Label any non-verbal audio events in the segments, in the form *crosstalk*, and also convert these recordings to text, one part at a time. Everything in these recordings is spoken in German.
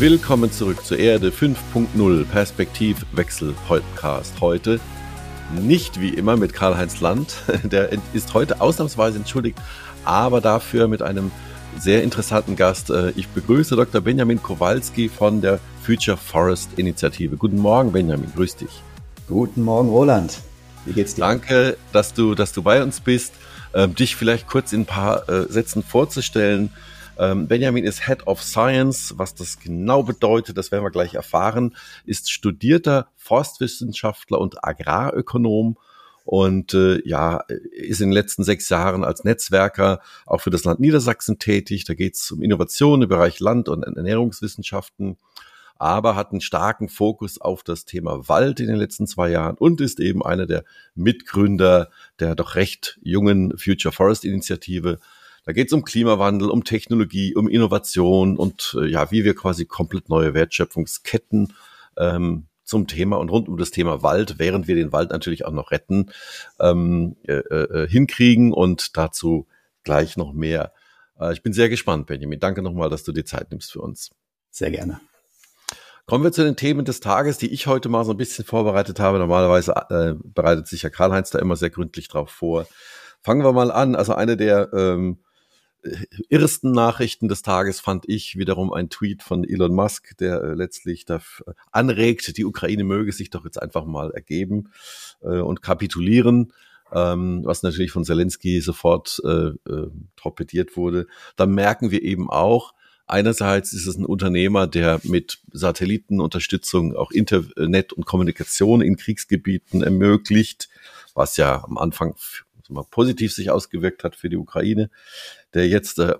Willkommen zurück zur Erde 5.0 Perspektivwechsel Podcast. Heute nicht wie immer mit Karl-Heinz Land, *laughs* der ist heute ausnahmsweise entschuldigt, aber dafür mit einem sehr interessanten Gast. Äh, ich begrüße Dr. Benjamin Kowalski von der Future Forest Initiative. Guten Morgen, Benjamin, grüß dich. Guten Morgen, Roland. Wie geht's dir? Danke, dass du, dass du bei uns bist. Ähm, dich vielleicht kurz in ein paar äh, Sätzen vorzustellen. Ähm, Benjamin ist Head of Science. Was das genau bedeutet, das werden wir gleich erfahren. Ist studierter Forstwissenschaftler und Agrarökonom und äh, ja, ist in den letzten sechs Jahren als Netzwerker auch für das Land Niedersachsen tätig. Da geht es um Innovation im Bereich Land- und Ernährungswissenschaften, aber hat einen starken Fokus auf das Thema Wald in den letzten zwei Jahren und ist eben einer der Mitgründer der doch recht jungen Future Forest Initiative, da geht es um Klimawandel, um Technologie, um Innovation und äh, ja, wie wir quasi komplett neue Wertschöpfungsketten ähm, zum Thema und rund um das Thema Wald, während wir den Wald natürlich auch noch retten, ähm, äh, äh, hinkriegen und dazu gleich noch mehr. Äh, ich bin sehr gespannt, Benjamin. Danke nochmal, dass du dir Zeit nimmst für uns. Sehr gerne. Kommen wir zu den Themen des Tages, die ich heute mal so ein bisschen vorbereitet habe. Normalerweise äh, bereitet sich ja Karl-Heinz da immer sehr gründlich drauf vor. Fangen wir mal an. Also eine der ähm, irrsten Nachrichten des Tages fand ich wiederum ein Tweet von Elon Musk, der äh, letztlich da anregt, die Ukraine möge sich doch jetzt einfach mal ergeben äh, und kapitulieren. Ähm, was natürlich von Zelensky sofort äh, äh, torpediert wurde. Da merken wir eben auch, einerseits ist es ein Unternehmer, der mit Satellitenunterstützung auch Internet und Kommunikation in Kriegsgebieten ermöglicht, was ja am Anfang positiv sich ausgewirkt hat für die Ukraine, der jetzt äh,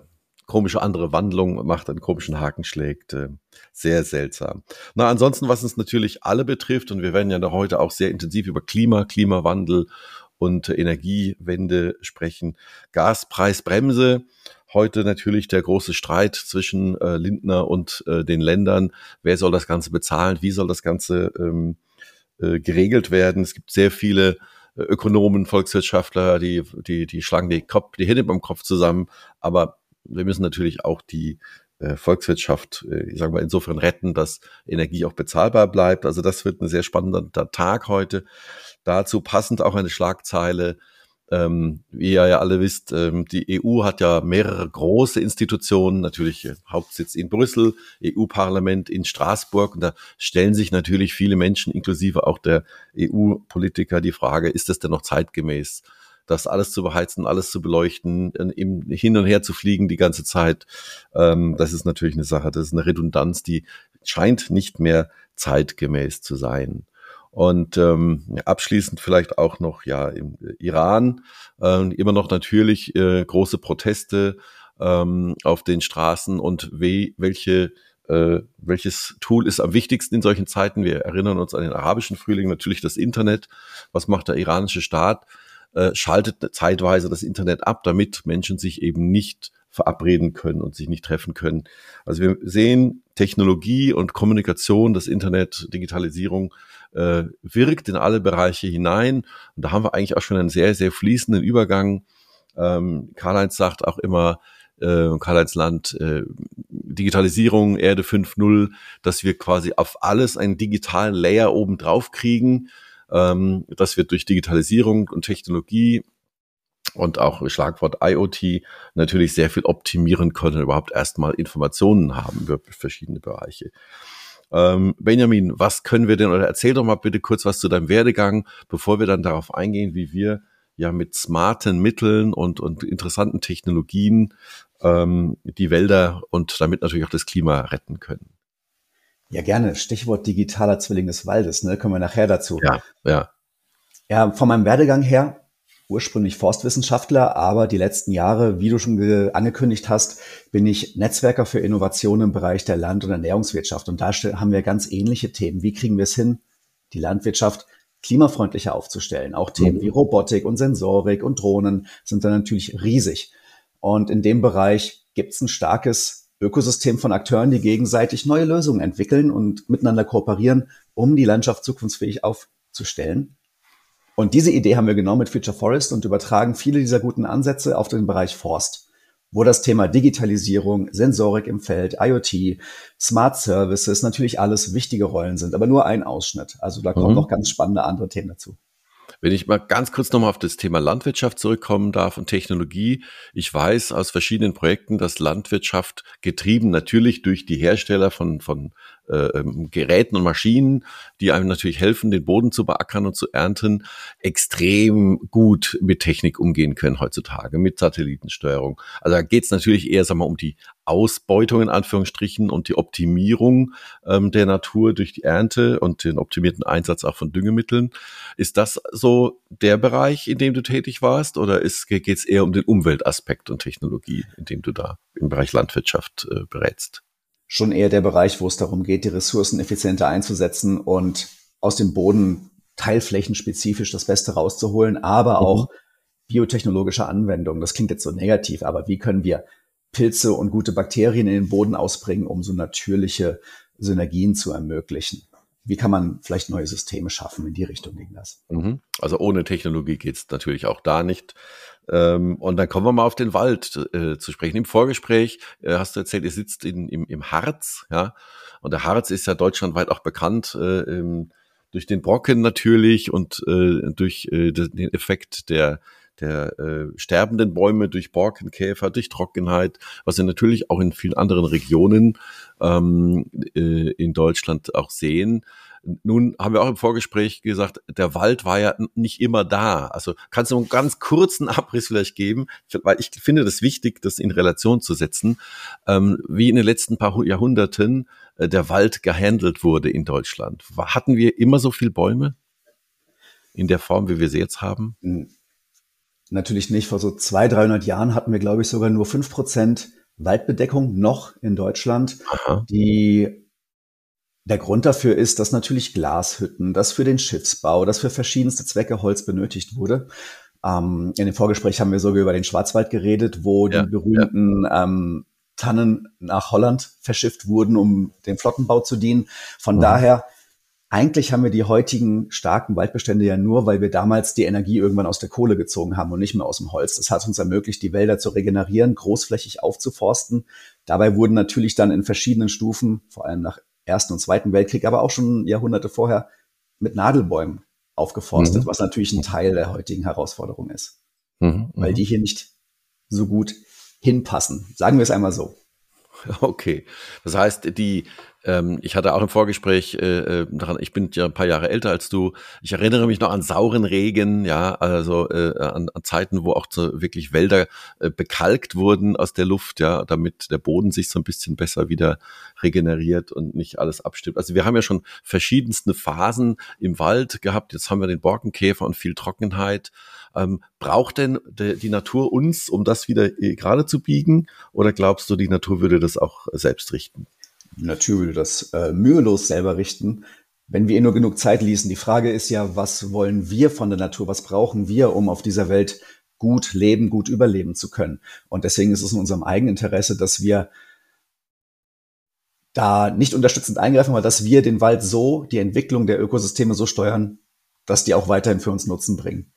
komische andere Wandlung macht, einen komischen Haken schlägt. Äh, sehr seltsam. Na, ansonsten, was uns natürlich alle betrifft, und wir werden ja noch heute auch sehr intensiv über Klima, Klimawandel und Energiewende sprechen. Gaspreisbremse. Heute natürlich der große Streit zwischen äh, Lindner und äh, den Ländern. Wer soll das Ganze bezahlen? Wie soll das Ganze ähm, äh, geregelt werden? Es gibt sehr viele Ökonomen, Volkswirtschaftler, die, die, die schlagen die, Kopf, die Hände beim Kopf zusammen. Aber wir müssen natürlich auch die äh, Volkswirtschaft, äh, ich sage mal, insofern retten, dass Energie auch bezahlbar bleibt. Also das wird ein sehr spannender Tag heute. Dazu passend auch eine Schlagzeile ähm, wie ihr ja alle wisst, ähm, die EU hat ja mehrere große Institutionen, natürlich äh, Hauptsitz in Brüssel, EU-Parlament in Straßburg. Und da stellen sich natürlich viele Menschen, inklusive auch der EU-Politiker, die Frage, ist das denn noch zeitgemäß? das alles zu beheizen, alles zu beleuchten, im, hin und her zu fliegen die ganze Zeit, ähm, das ist natürlich eine Sache, das ist eine Redundanz, die scheint nicht mehr zeitgemäß zu sein. Und ähm, abschließend vielleicht auch noch ja im Iran äh, immer noch natürlich äh, große Proteste ähm, auf den Straßen und we welche äh, welches Tool ist am wichtigsten in solchen Zeiten? Wir erinnern uns an den arabischen Frühling, natürlich das Internet. Was macht der iranische Staat? Äh, schaltet zeitweise das Internet ab, damit Menschen sich eben nicht verabreden können und sich nicht treffen können. Also wir sehen Technologie und Kommunikation, das Internet, Digitalisierung äh, wirkt in alle Bereiche hinein. Und da haben wir eigentlich auch schon einen sehr, sehr fließenden Übergang. Ähm, Karl-Heinz sagt auch immer, äh, Karl-Heinz Land, äh, Digitalisierung, Erde 5.0, dass wir quasi auf alles einen digitalen Layer oben drauf kriegen. Ähm, dass wir durch Digitalisierung und Technologie und auch Schlagwort IoT natürlich sehr viel optimieren können, überhaupt erstmal Informationen haben über verschiedene Bereiche. Ähm, Benjamin, was können wir denn, oder erzähl doch mal bitte kurz was zu deinem Werdegang, bevor wir dann darauf eingehen, wie wir ja mit smarten Mitteln und, und interessanten Technologien ähm, die Wälder und damit natürlich auch das Klima retten können. Ja, gerne. Stichwort digitaler Zwilling des Waldes, ne? Kommen wir nachher dazu. Ja, ja. Ja, von meinem Werdegang her ursprünglich Forstwissenschaftler, aber die letzten Jahre, wie du schon angekündigt hast, bin ich Netzwerker für Innovation im Bereich der Land- und Ernährungswirtschaft. Und da haben wir ganz ähnliche Themen. Wie kriegen wir es hin, die Landwirtschaft klimafreundlicher aufzustellen? Auch Themen wie Robotik und Sensorik und Drohnen sind dann natürlich riesig. Und in dem Bereich gibt es ein starkes Ökosystem von Akteuren, die gegenseitig neue Lösungen entwickeln und miteinander kooperieren, um die Landschaft zukunftsfähig aufzustellen. Und diese Idee haben wir genommen mit Future Forest und übertragen viele dieser guten Ansätze auf den Bereich Forst. wo das Thema Digitalisierung, Sensorik im Feld, IoT, Smart Services natürlich alles wichtige Rollen sind, aber nur ein Ausschnitt. Also da kommen mhm. noch ganz spannende andere Themen dazu. Wenn ich mal ganz kurz nochmal auf das Thema Landwirtschaft zurückkommen darf und Technologie. Ich weiß aus verschiedenen Projekten, dass Landwirtschaft getrieben natürlich durch die Hersteller von, von äh, ähm, Geräten und Maschinen, die einem natürlich helfen, den Boden zu beackern und zu ernten, extrem gut mit Technik umgehen können heutzutage, mit Satellitensteuerung. Also da geht es natürlich eher, sagen wir, um die Ausbeutung in Anführungsstrichen und die Optimierung ähm, der Natur durch die Ernte und den optimierten Einsatz auch von Düngemitteln. Ist das so der Bereich, in dem du tätig warst, oder geht es eher um den Umweltaspekt und Technologie, in dem du da im Bereich Landwirtschaft äh, berätst? Schon eher der Bereich, wo es darum geht, die Ressourcen effizienter einzusetzen und aus dem Boden teilflächenspezifisch das Beste rauszuholen, aber mhm. auch biotechnologische Anwendungen. Das klingt jetzt so negativ, aber wie können wir Pilze und gute Bakterien in den Boden ausbringen, um so natürliche Synergien zu ermöglichen? Wie kann man vielleicht neue Systeme schaffen? In die Richtung ging das. Mhm. Also ohne Technologie geht es natürlich auch da nicht. Ähm, und dann kommen wir mal auf den Wald äh, zu sprechen. Im Vorgespräch äh, hast du erzählt, ihr sitzt in, im, im Harz, ja. Und der Harz ist ja deutschlandweit auch bekannt äh, ähm, durch den Brocken natürlich und äh, durch äh, den Effekt der der äh, sterbenden Bäume durch Borkenkäfer, durch Trockenheit, was wir natürlich auch in vielen anderen Regionen ähm, äh, in Deutschland auch sehen. Nun haben wir auch im Vorgespräch gesagt, der Wald war ja nicht immer da. Also kannst du einen ganz kurzen Abriss vielleicht geben, weil ich finde das wichtig, das in Relation zu setzen, ähm, wie in den letzten paar Jahrhunderten äh, der Wald gehandelt wurde in Deutschland. Hatten wir immer so viel Bäume in der Form, wie wir sie jetzt haben? Natürlich nicht. Vor so zwei, 300 Jahren hatten wir, glaube ich, sogar nur fünf Prozent Waldbedeckung noch in Deutschland. Aha. Die der Grund dafür ist, dass natürlich Glashütten, dass für den Schiffsbau, dass für verschiedenste Zwecke Holz benötigt wurde. Ähm, in dem Vorgespräch haben wir sogar über den Schwarzwald geredet, wo ja, die berühmten ja. ähm, Tannen nach Holland verschifft wurden, um dem Flottenbau zu dienen. Von mhm. daher, eigentlich haben wir die heutigen starken Waldbestände ja nur, weil wir damals die Energie irgendwann aus der Kohle gezogen haben und nicht mehr aus dem Holz. Das hat uns ermöglicht, die Wälder zu regenerieren, großflächig aufzuforsten. Dabei wurden natürlich dann in verschiedenen Stufen, vor allem nach Ersten und Zweiten Weltkrieg, aber auch schon Jahrhunderte vorher mit Nadelbäumen aufgeforstet, mhm. was natürlich ein Teil der heutigen Herausforderung ist. Mhm, weil die hier nicht so gut hinpassen. Sagen wir es einmal so. *laughs* Okay. Das heißt, die, ähm, ich hatte auch im Vorgespräch äh, äh, daran, ich bin ja ein paar Jahre älter als du. Ich erinnere mich noch an sauren Regen, ja, also äh, an, an Zeiten, wo auch so wirklich Wälder äh, bekalkt wurden aus der Luft, ja, damit der Boden sich so ein bisschen besser wieder regeneriert und nicht alles abstimmt. Also wir haben ja schon verschiedenste Phasen im Wald gehabt. Jetzt haben wir den Borkenkäfer und viel Trockenheit. Ähm, braucht denn de, die Natur uns, um das wieder äh, gerade zu biegen? Oder glaubst du, die Natur würde das auch selbst richten? Natur würde das äh, mühelos selber richten, wenn wir ihr nur genug Zeit ließen. Die Frage ist ja, was wollen wir von der Natur? Was brauchen wir, um auf dieser Welt gut leben, gut überleben zu können? Und deswegen ist es in unserem eigenen Interesse, dass wir da nicht unterstützend eingreifen, aber dass wir den Wald so, die Entwicklung der Ökosysteme so steuern, dass die auch weiterhin für uns Nutzen bringen.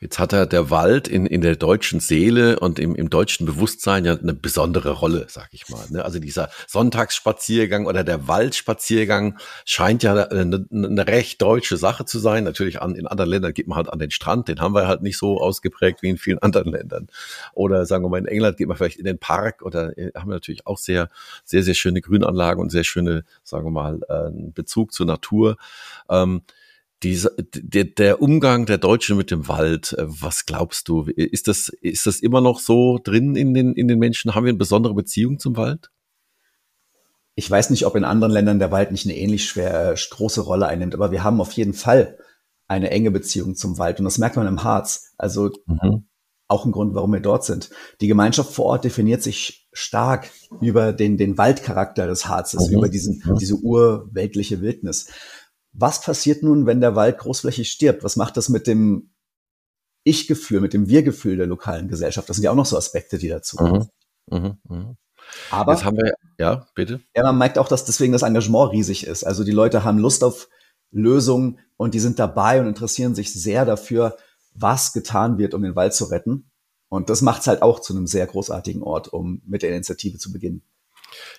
Jetzt hat er der Wald in, in der deutschen Seele und im, im deutschen Bewusstsein ja eine besondere Rolle, sag ich mal. Ne? Also dieser Sonntagsspaziergang oder der Waldspaziergang scheint ja eine, eine recht deutsche Sache zu sein. Natürlich an, in anderen Ländern geht man halt an den Strand, den haben wir halt nicht so ausgeprägt wie in vielen anderen Ländern. Oder sagen wir mal, in England geht man vielleicht in den Park oder äh, haben wir natürlich auch sehr, sehr, sehr schöne Grünanlagen und sehr schöne, sagen wir mal, äh, Bezug zur Natur. Ähm, diese, der, der Umgang der Deutschen mit dem Wald, äh, was glaubst du? Ist das, ist das immer noch so drin in den, in den Menschen? Haben wir eine besondere Beziehung zum Wald? Ich weiß nicht, ob in anderen Ländern der Wald nicht eine ähnlich schwer, äh, große Rolle einnimmt, aber wir haben auf jeden Fall eine enge Beziehung zum Wald und das merkt man im Harz. Also mhm. auch ein Grund, warum wir dort sind. Die Gemeinschaft vor Ort definiert sich stark über den, den Waldcharakter des Harzes, mhm. über diesen, mhm. diese urweltliche Wildnis. Was passiert nun, wenn der Wald großflächig stirbt? Was macht das mit dem Ich-Gefühl, mit dem Wir-Gefühl der lokalen Gesellschaft? Das sind ja auch noch so Aspekte, die dazu kommen. Mhm. Mhm. Mhm. Aber Jetzt haben wir, ja, bitte. Ja, man merkt auch, dass deswegen das Engagement riesig ist. Also die Leute haben Lust auf Lösungen und die sind dabei und interessieren sich sehr dafür, was getan wird, um den Wald zu retten. Und das macht es halt auch zu einem sehr großartigen Ort, um mit der Initiative zu beginnen.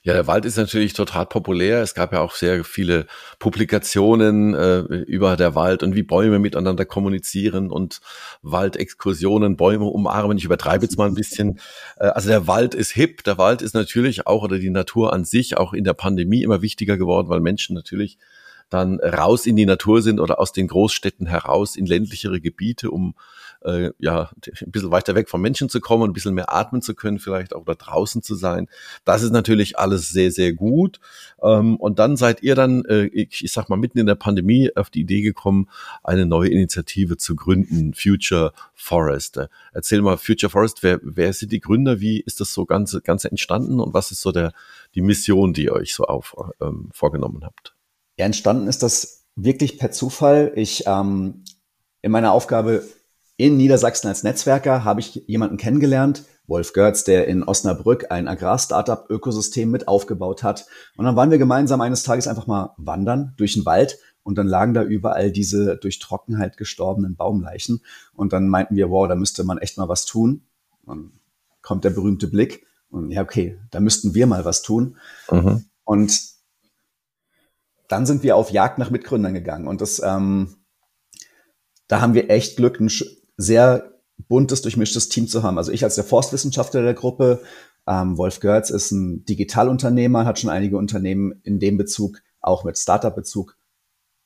Ja, der Wald ist natürlich total populär. Es gab ja auch sehr viele Publikationen äh, über der Wald und wie Bäume miteinander kommunizieren und Waldexkursionen, Bäume umarmen. Ich übertreibe jetzt mal ein bisschen. Äh, also der Wald ist hip. Der Wald ist natürlich auch oder die Natur an sich auch in der Pandemie immer wichtiger geworden, weil Menschen natürlich dann raus in die Natur sind oder aus den Großstädten heraus in ländlichere Gebiete, um äh, ja ein bisschen weiter weg vom Menschen zu kommen, ein bisschen mehr atmen zu können, vielleicht auch da draußen zu sein. Das ist natürlich alles sehr, sehr gut. Ähm, und dann seid ihr dann, äh, ich, ich sag mal, mitten in der Pandemie auf die Idee gekommen, eine neue Initiative zu gründen, Future Forest. Erzähl mal, Future Forest, wer, wer sind die Gründer? Wie ist das so ganz, ganz entstanden und was ist so der, die Mission, die ihr euch so auf, ähm, vorgenommen habt? Ja, entstanden ist das wirklich per Zufall. Ich ähm, in meiner Aufgabe in Niedersachsen als Netzwerker habe ich jemanden kennengelernt, Wolf Görz, der in Osnabrück ein Agrar-Startup-Ökosystem mit aufgebaut hat. Und dann waren wir gemeinsam eines Tages einfach mal wandern durch den Wald und dann lagen da überall diese durch Trockenheit gestorbenen Baumleichen. Und dann meinten wir, wow, da müsste man echt mal was tun. Und kommt der berühmte Blick und ja, okay, da müssten wir mal was tun. Mhm. Und dann sind wir auf Jagd nach Mitgründern gegangen. Und das, ähm, da haben wir echt Glück, ein sehr buntes, durchmischtes Team zu haben. Also ich als der Forstwissenschaftler der Gruppe, ähm, Wolf Görz ist ein Digitalunternehmer, hat schon einige Unternehmen in dem Bezug, auch mit Startup-Bezug,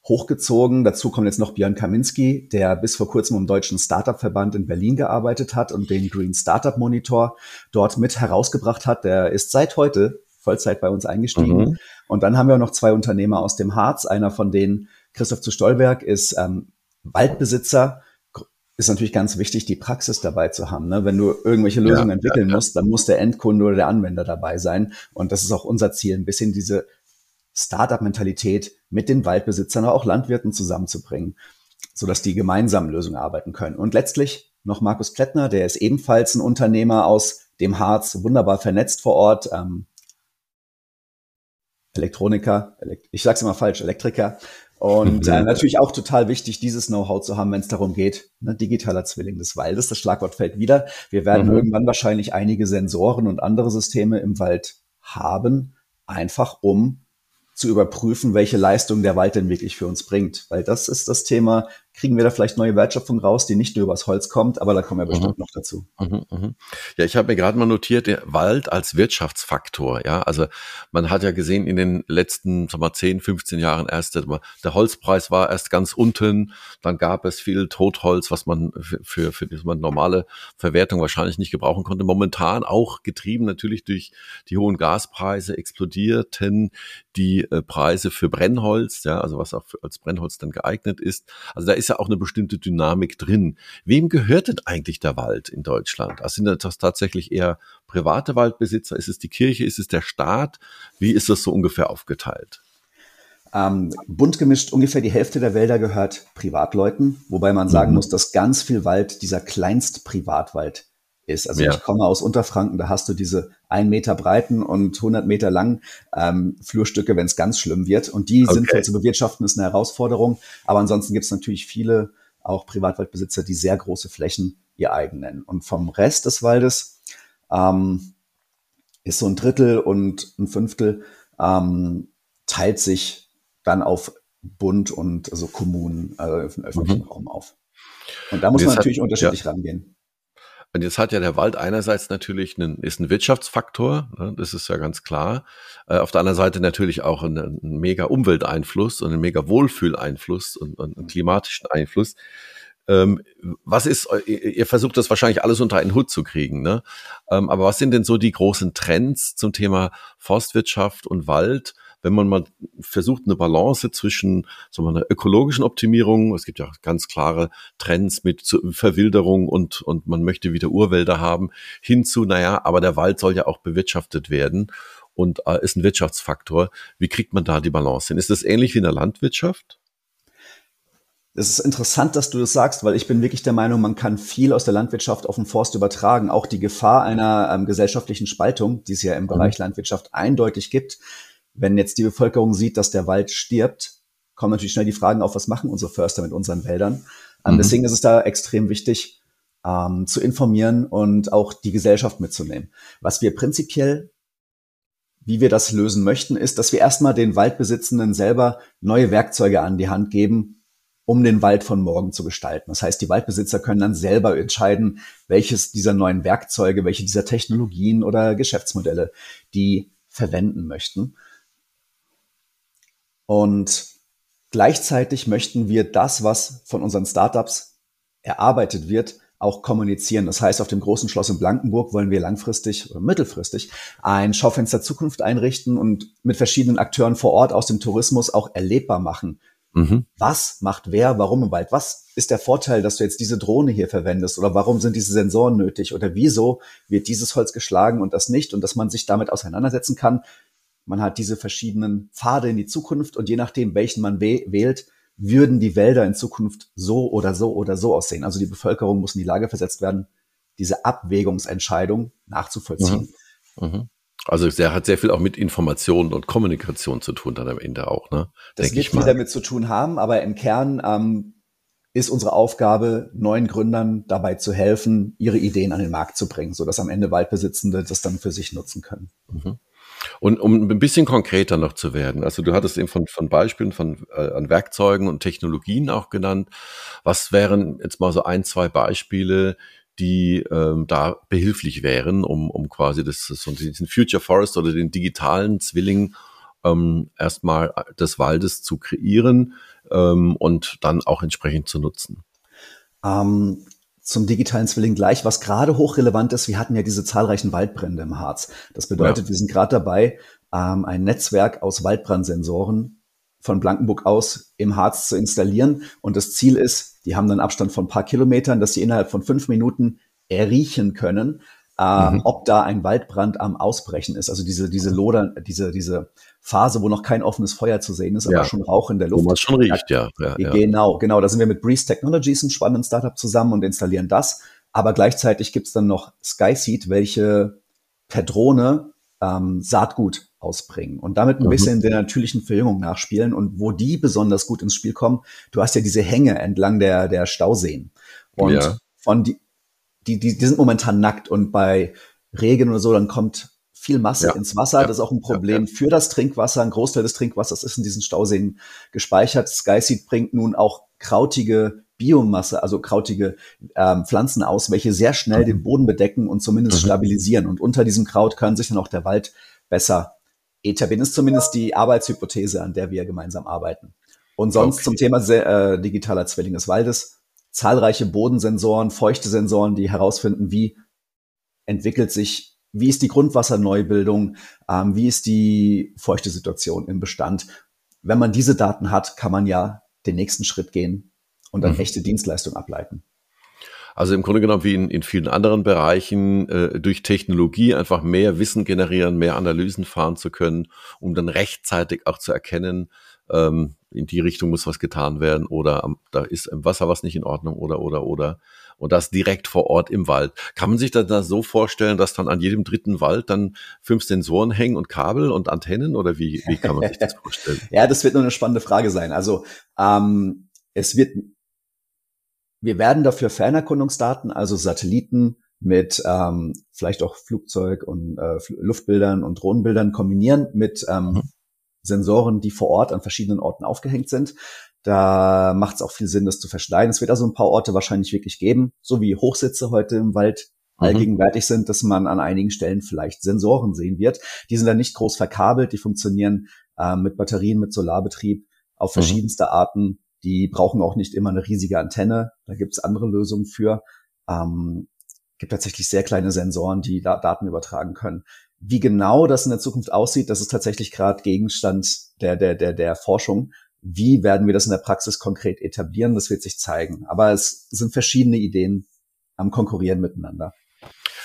hochgezogen. Dazu kommt jetzt noch Björn Kaminski, der bis vor kurzem im Deutschen Startup-Verband in Berlin gearbeitet hat und den Green Startup Monitor dort mit herausgebracht hat. Der ist seit heute Vollzeit bei uns eingestiegen. Mhm. Und dann haben wir noch zwei Unternehmer aus dem Harz. Einer von denen, Christoph zu Stolberg, ist ähm, Waldbesitzer ist natürlich ganz wichtig, die Praxis dabei zu haben. Ne? Wenn du irgendwelche Lösungen ja, entwickeln ja, musst, dann muss der Endkunde oder der Anwender dabei sein. Und das ist auch unser Ziel, ein bisschen diese Startup-Mentalität mit den Waldbesitzern, aber auch Landwirten zusammenzubringen, sodass die gemeinsam Lösungen arbeiten können. Und letztlich noch Markus Klettner, der ist ebenfalls ein Unternehmer aus dem Harz, wunderbar vernetzt vor Ort, ähm, Elektroniker, ich sag's immer falsch, Elektriker, und äh, natürlich auch total wichtig, dieses Know-how zu haben, wenn es darum geht, ne, digitaler Zwilling des Waldes. Das Schlagwort fällt wieder. Wir werden mhm. irgendwann wahrscheinlich einige Sensoren und andere Systeme im Wald haben, einfach um zu überprüfen, welche Leistung der Wald denn wirklich für uns bringt. Weil das ist das Thema, kriegen wir da vielleicht neue Wertschöpfung raus, die nicht nur übers Holz kommt, aber da kommen wir bestimmt mhm. noch dazu. Mhm, mhm. Ja, ich habe mir gerade mal notiert, der Wald als Wirtschaftsfaktor. Ja, also man hat ja gesehen in den letzten, sag mal, 10, 15 Jahren erst, der Holzpreis war erst ganz unten, dann gab es viel Totholz, was man für, für, für die man normale Verwertung wahrscheinlich nicht gebrauchen konnte. Momentan auch getrieben natürlich durch die hohen Gaspreise explodierten die äh, Preise für Brennholz, ja, also was auch für, als Brennholz dann geeignet ist. Also da ist ja auch eine bestimmte Dynamik drin. Wem gehört denn eigentlich der Wald in Deutschland? Also sind das tatsächlich eher private Waldbesitzer? Ist es die Kirche? Ist es der Staat? Wie ist das so ungefähr aufgeteilt? Ähm, bunt gemischt, ungefähr die Hälfte der Wälder gehört Privatleuten, wobei man sagen mhm. muss, dass ganz viel Wald dieser kleinst Privatwald ist. Also ja. ich komme aus Unterfranken, da hast du diese ein Meter breiten und 100 Meter langen ähm, Flurstücke, wenn es ganz schlimm wird. Und die okay. sinnvoll zu bewirtschaften, ist eine Herausforderung. Aber ansonsten gibt es natürlich viele auch Privatwaldbesitzer, die sehr große Flächen ihr eigen nennen. Und vom Rest des Waldes ähm, ist so ein Drittel und ein Fünftel ähm, teilt sich dann auf Bund und also Kommunen, also öffentlichen mhm. Raum auf. Und da muss man natürlich hat, unterschiedlich ja. rangehen. Und jetzt hat ja der Wald einerseits natürlich einen, ist ein Wirtschaftsfaktor, ne, das ist ja ganz klar. Äh, auf der anderen Seite natürlich auch einen, einen mega Umwelteinfluss und einen mega Wohlfühleinfluss und, und einen klimatischen Einfluss. Ähm, was ist, ihr versucht das wahrscheinlich alles unter einen Hut zu kriegen, ne? Ähm, aber was sind denn so die großen Trends zum Thema Forstwirtschaft und Wald? Wenn man mal versucht, eine Balance zwischen wir, einer ökologischen Optimierung, es gibt ja ganz klare Trends mit Verwilderung und, und man möchte wieder Urwälder haben, hinzu, naja, aber der Wald soll ja auch bewirtschaftet werden und äh, ist ein Wirtschaftsfaktor. Wie kriegt man da die Balance hin? Ist das ähnlich wie in der Landwirtschaft? Es ist interessant, dass du das sagst, weil ich bin wirklich der Meinung, man kann viel aus der Landwirtschaft auf den Forst übertragen. Auch die Gefahr einer ähm, gesellschaftlichen Spaltung, die es ja im Bereich mhm. Landwirtschaft eindeutig gibt, wenn jetzt die Bevölkerung sieht, dass der Wald stirbt, kommen natürlich schnell die Fragen auf, was machen unsere Förster mit unseren Wäldern? Ähm, mhm. Deswegen ist es da extrem wichtig, ähm, zu informieren und auch die Gesellschaft mitzunehmen. Was wir prinzipiell, wie wir das lösen möchten, ist, dass wir erstmal den Waldbesitzenden selber neue Werkzeuge an die Hand geben, um den Wald von morgen zu gestalten. Das heißt, die Waldbesitzer können dann selber entscheiden, welches dieser neuen Werkzeuge, welche dieser Technologien oder Geschäftsmodelle die verwenden möchten. Und gleichzeitig möchten wir das, was von unseren Startups erarbeitet wird, auch kommunizieren. Das heißt, auf dem großen Schloss in Blankenburg wollen wir langfristig oder mittelfristig ein Schaufenster Zukunft einrichten und mit verschiedenen Akteuren vor Ort aus dem Tourismus auch erlebbar machen, Mhm. Was macht wer, warum im Wald? Was ist der Vorteil, dass du jetzt diese Drohne hier verwendest? Oder warum sind diese Sensoren nötig? Oder wieso wird dieses Holz geschlagen und das nicht? Und dass man sich damit auseinandersetzen kann. Man hat diese verschiedenen Pfade in die Zukunft und je nachdem, welchen man wählt, würden die Wälder in Zukunft so oder so oder so aussehen. Also die Bevölkerung muss in die Lage versetzt werden, diese Abwägungsentscheidung nachzuvollziehen. Mhm. Mhm. Also der hat sehr viel auch mit Informationen und Kommunikation zu tun dann am Ende auch, ne? Das Denk wird viel damit zu tun haben, aber im Kern ähm, ist unsere Aufgabe, neuen Gründern dabei zu helfen, ihre Ideen an den Markt zu bringen, sodass am Ende Waldbesitzende das dann für sich nutzen können. Mhm. Und um ein bisschen konkreter noch zu werden, also du hattest eben von, von Beispielen von äh, an Werkzeugen und Technologien auch genannt. Was wären jetzt mal so ein, zwei Beispiele, die ähm, da behilflich wären, um, um quasi das, so diesen Future Forest oder den digitalen Zwilling ähm, erstmal des Waldes zu kreieren ähm, und dann auch entsprechend zu nutzen. Ähm, zum digitalen Zwilling gleich, was gerade hochrelevant ist, wir hatten ja diese zahlreichen Waldbrände im Harz. Das bedeutet, ja. wir sind gerade dabei, ähm, ein Netzwerk aus Waldbrandsensoren von Blankenburg aus im Harz zu installieren. Und das Ziel ist, die haben dann Abstand von ein paar Kilometern, dass sie innerhalb von fünf Minuten erriechen können, ähm, mhm. ob da ein Waldbrand am Ausbrechen ist. Also diese, diese Loder, diese, diese Phase, wo noch kein offenes Feuer zu sehen ist, ja. aber schon Rauch in der Luft. Wo man schon riecht, ja. ja, ja. Genau, genau. Da sind wir mit Breeze Technologies, einem spannenden Startup, zusammen und installieren das. Aber gleichzeitig gibt's dann noch Skyseed, welche per Drohne ähm, Saatgut ausbringen und damit ein mhm. bisschen der natürlichen Verjüngung nachspielen und wo die besonders gut ins Spiel kommen. Du hast ja diese Hänge entlang der, der Stauseen und ja. von die, die, die, die sind momentan nackt und bei Regen oder so, dann kommt viel Masse ja. ins Wasser. Ja. Das ist auch ein Problem ja. für das Trinkwasser. Ein Großteil des Trinkwassers ist in diesen Stauseen gespeichert. Skyseed bringt nun auch krautige Biomasse, also krautige ähm, Pflanzen aus, welche sehr schnell mhm. den Boden bedecken und zumindest mhm. stabilisieren. Und unter diesem Kraut kann sich dann auch der Wald besser etablieren. Ist zumindest die Arbeitshypothese, an der wir gemeinsam arbeiten. Und sonst okay. zum Thema äh, digitaler Zwilling des Waldes. Zahlreiche Bodensensoren, feuchte Sensoren, die herausfinden, wie entwickelt sich, wie ist die Grundwasserneubildung, ähm, wie ist die feuchte Situation im Bestand. Wenn man diese Daten hat, kann man ja den nächsten Schritt gehen und dann mhm. echte Dienstleistung ableiten. Also im Grunde genommen wie in, in vielen anderen Bereichen äh, durch Technologie einfach mehr Wissen generieren, mehr Analysen fahren zu können, um dann rechtzeitig auch zu erkennen, ähm, in die Richtung muss was getan werden oder am, da ist im Wasser was nicht in Ordnung oder oder oder und das direkt vor Ort im Wald. Kann man sich das da so vorstellen, dass dann an jedem dritten Wald dann fünf Sensoren hängen und Kabel und Antennen oder wie, wie kann man sich das vorstellen? *laughs* ja, das wird nur eine spannende Frage sein. Also ähm, es wird wir werden dafür Fernerkundungsdaten, also Satelliten mit ähm, vielleicht auch Flugzeug- und äh, Luftbildern und Drohnenbildern kombinieren mit ähm, mhm. Sensoren, die vor Ort an verschiedenen Orten aufgehängt sind. Da macht es auch viel Sinn, das zu verschneiden. Es wird also ein paar Orte wahrscheinlich wirklich geben, so wie Hochsitze heute im Wald mhm. allgegenwärtig sind, dass man an einigen Stellen vielleicht Sensoren sehen wird. Die sind dann nicht groß verkabelt, die funktionieren äh, mit Batterien, mit Solarbetrieb auf mhm. verschiedenste Arten die brauchen auch nicht immer eine riesige Antenne. Da gibt es andere Lösungen für. Ähm, gibt tatsächlich sehr kleine Sensoren, die da Daten übertragen können. Wie genau das in der Zukunft aussieht, das ist tatsächlich gerade Gegenstand der, der, der, der Forschung. Wie werden wir das in der Praxis konkret etablieren? Das wird sich zeigen. Aber es sind verschiedene Ideen am Konkurrieren miteinander.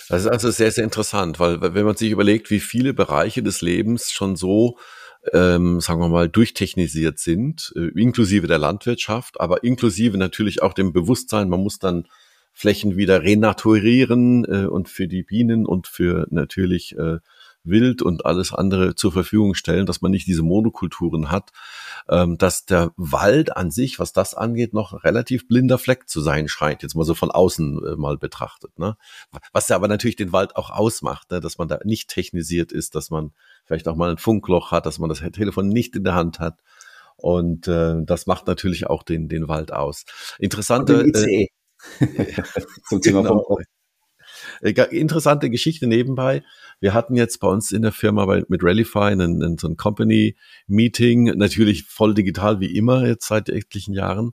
Das ist also sehr, sehr interessant, weil wenn man sich überlegt, wie viele Bereiche des Lebens schon so ähm, sagen wir mal, durchtechnisiert sind, äh, inklusive der Landwirtschaft, aber inklusive natürlich auch dem Bewusstsein, man muss dann Flächen wieder renaturieren äh, und für die Bienen und für natürlich äh, Wild und alles andere zur Verfügung stellen, dass man nicht diese Monokulturen hat, ähm, dass der Wald an sich, was das angeht, noch relativ blinder Fleck zu sein scheint, jetzt mal so von außen äh, mal betrachtet. Ne? Was ja aber natürlich den Wald auch ausmacht, ne? dass man da nicht technisiert ist, dass man vielleicht auch mal ein Funkloch hat, dass man das Telefon nicht in der Hand hat. Und äh, das macht natürlich auch den, den Wald aus. Interessante. Äh, *laughs* Zum Thema genau. Äh, interessante Geschichte nebenbei. Wir hatten jetzt bei uns in der Firma bei, mit Rallyfy einen, einen, so ein Company-Meeting, natürlich voll digital wie immer jetzt seit etlichen Jahren.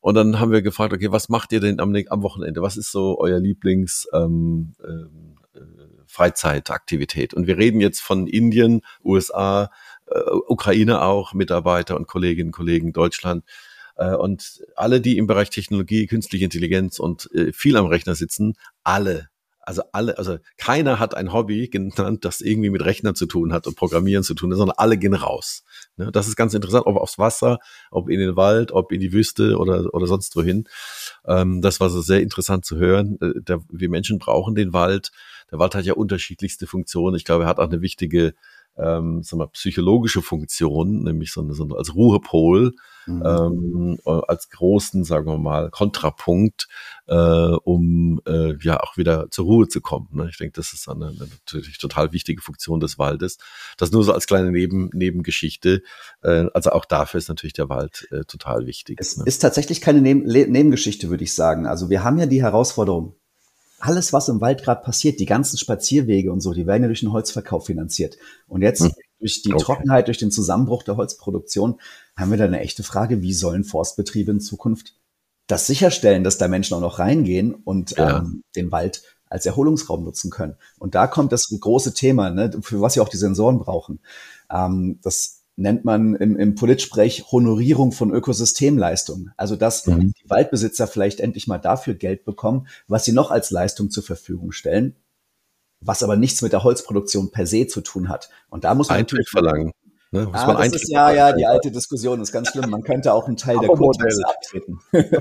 Und dann haben wir gefragt, okay, was macht ihr denn am, am Wochenende? Was ist so euer Lieblings ähm, äh, Freizeitaktivität? Und wir reden jetzt von Indien, USA, äh, Ukraine auch, Mitarbeiter und Kolleginnen und Kollegen, Deutschland. Äh, und alle, die im Bereich Technologie, künstliche Intelligenz und äh, viel am Rechner sitzen, alle also alle, also keiner hat ein Hobby genannt, das irgendwie mit Rechnern zu tun hat und Programmieren zu tun hat, sondern alle gehen raus. Ne, das ist ganz interessant, ob aufs Wasser, ob in den Wald, ob in die Wüste oder, oder sonst wohin. Ähm, das war so sehr interessant zu hören. Der, wir Menschen brauchen den Wald. Der Wald hat ja unterschiedlichste Funktionen. Ich glaube, er hat auch eine wichtige ähm, sagen wir, psychologische Funktion, nämlich so, eine, so eine, als Ruhepol, mhm. ähm, als großen, sagen wir mal, Kontrapunkt, äh, um äh, ja auch wieder zur Ruhe zu kommen. Ne? Ich denke, das ist eine, eine natürlich total wichtige Funktion des Waldes. Das nur so als kleine Neben, Nebengeschichte. Äh, also auch dafür ist natürlich der Wald äh, total wichtig. Es ne? ist tatsächlich keine Neben Nebengeschichte, würde ich sagen. Also wir haben ja die Herausforderung, alles, was im Wald gerade passiert, die ganzen Spazierwege und so, die werden ja durch den Holzverkauf finanziert. Und jetzt hm. durch die okay. Trockenheit, durch den Zusammenbruch der Holzproduktion, haben wir da eine echte Frage, wie sollen Forstbetriebe in Zukunft das sicherstellen, dass da Menschen auch noch reingehen und ja. ähm, den Wald als Erholungsraum nutzen können. Und da kommt das große Thema, ne, für was wir auch die Sensoren brauchen. Ähm, das nennt man im, im Politsprech Honorierung von Ökosystemleistungen. Also dass mhm. die Waldbesitzer vielleicht endlich mal dafür Geld bekommen, was sie noch als Leistung zur Verfügung stellen, was aber nichts mit der Holzproduktion per se zu tun hat. Und da muss man Eintritt verlangen. Ne? Muss ah, man das ist ja, ja, die alte Diskussion ist ganz schlimm. Man könnte auch einen Teil der Kurtaxe abtreten. *laughs*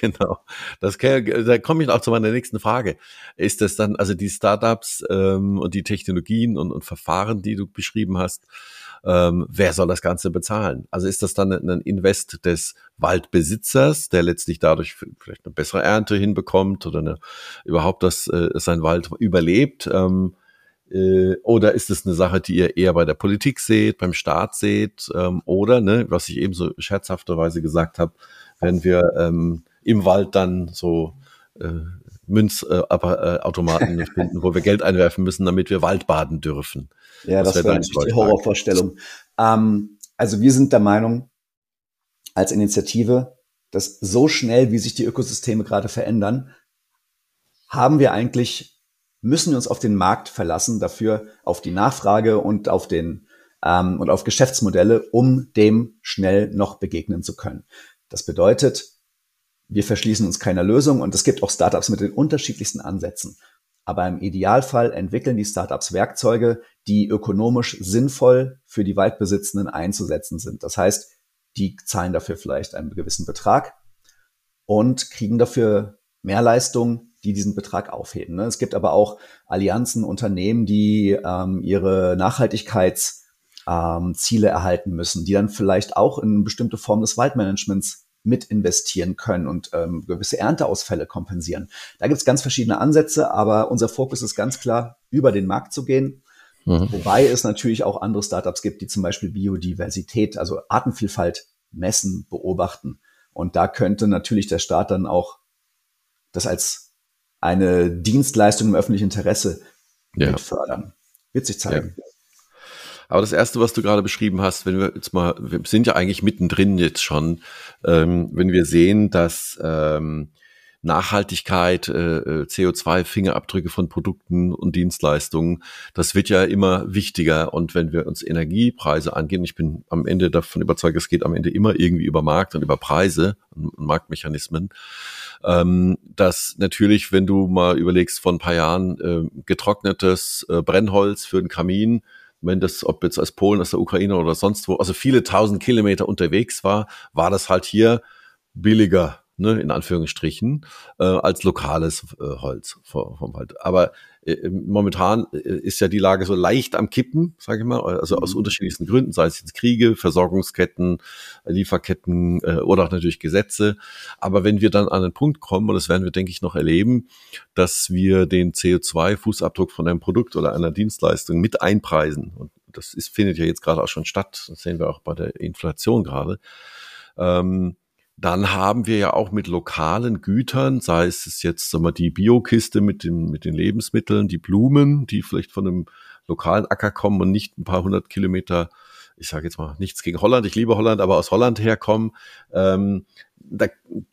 Genau. Das da komme ich auch zu meiner nächsten Frage. Ist das dann, also die Startups ähm, und die Technologien und, und Verfahren, die du beschrieben hast, ähm, wer soll das Ganze bezahlen? Also ist das dann ein Invest des Waldbesitzers, der letztlich dadurch vielleicht eine bessere Ernte hinbekommt oder eine, überhaupt, dass äh, sein Wald überlebt? Ähm, äh, oder ist es eine Sache, die ihr eher bei der Politik seht, beim Staat seht? Ähm, oder, ne, was ich eben so scherzhafterweise gesagt habe, wenn wir ähm, im Wald dann so äh, Münzautomaten äh, *laughs* finden, wo wir Geld einwerfen müssen, damit wir Waldbaden dürfen. Ja, das, das wäre natürlich die Horrorvorstellung. Ähm, also wir sind der Meinung, als Initiative, dass so schnell, wie sich die Ökosysteme gerade verändern, haben wir eigentlich, müssen wir uns auf den Markt verlassen, dafür auf die Nachfrage und auf den ähm, und auf Geschäftsmodelle, um dem schnell noch begegnen zu können. Das bedeutet, wir verschließen uns keiner Lösung und es gibt auch Startups mit den unterschiedlichsten Ansätzen. Aber im Idealfall entwickeln die Startups Werkzeuge, die ökonomisch sinnvoll für die Waldbesitzenden einzusetzen sind. Das heißt, die zahlen dafür vielleicht einen gewissen Betrag und kriegen dafür mehr Leistung, die diesen Betrag aufheben. Ne? Es gibt aber auch Allianzen, Unternehmen, die ähm, ihre Nachhaltigkeitsziele ähm, erhalten müssen, die dann vielleicht auch in bestimmte Form des Waldmanagements mit investieren können und ähm, gewisse Ernteausfälle kompensieren. Da gibt es ganz verschiedene Ansätze, aber unser Fokus ist ganz klar, über den Markt zu gehen. Mhm. Wobei es natürlich auch andere Startups gibt, die zum Beispiel Biodiversität, also Artenvielfalt messen, beobachten. Und da könnte natürlich der Staat dann auch das als eine Dienstleistung im öffentlichen Interesse ja. fördern. Wird sich zeigen. Ja. Aber das erste, was du gerade beschrieben hast, wenn wir jetzt mal, wir sind ja eigentlich mittendrin jetzt schon, ähm, wenn wir sehen, dass ähm, Nachhaltigkeit, äh, äh CO2-Fingerabdrücke von Produkten und Dienstleistungen, das wird ja immer wichtiger. Und wenn wir uns Energiepreise angehen, ich bin am Ende davon überzeugt, es geht am Ende immer irgendwie über Markt und über Preise und Marktmechanismen, ähm, dass natürlich, wenn du mal überlegst, von ein paar Jahren äh, getrocknetes äh, Brennholz für den Kamin, wenn das, ob jetzt aus Polen, aus der Ukraine oder sonst wo, also viele tausend Kilometer unterwegs war, war das halt hier billiger, ne, in Anführungsstrichen, äh, als lokales äh, Holz vom Wald. Aber äh, momentan äh, ist ja die Lage so leicht am Kippen, sage ich mal, also aus mhm. unterschiedlichsten Gründen, sei es jetzt Kriege, Versorgungsketten, Lieferketten äh, oder auch natürlich Gesetze. Aber wenn wir dann an den Punkt kommen, und das werden wir, denke ich, noch erleben, dass wir den CO2-Fußabdruck von einem Produkt oder einer Dienstleistung mit einpreisen, und das ist, findet ja jetzt gerade auch schon statt, das sehen wir auch bei der Inflation gerade, ähm, dann haben wir ja auch mit lokalen Gütern, sei es jetzt sagen wir, die Biokiste mit den, mit den Lebensmitteln, die Blumen, die vielleicht von einem lokalen Acker kommen und nicht ein paar hundert Kilometer, ich sage jetzt mal nichts gegen Holland, ich liebe Holland, aber aus Holland herkommen, ähm, da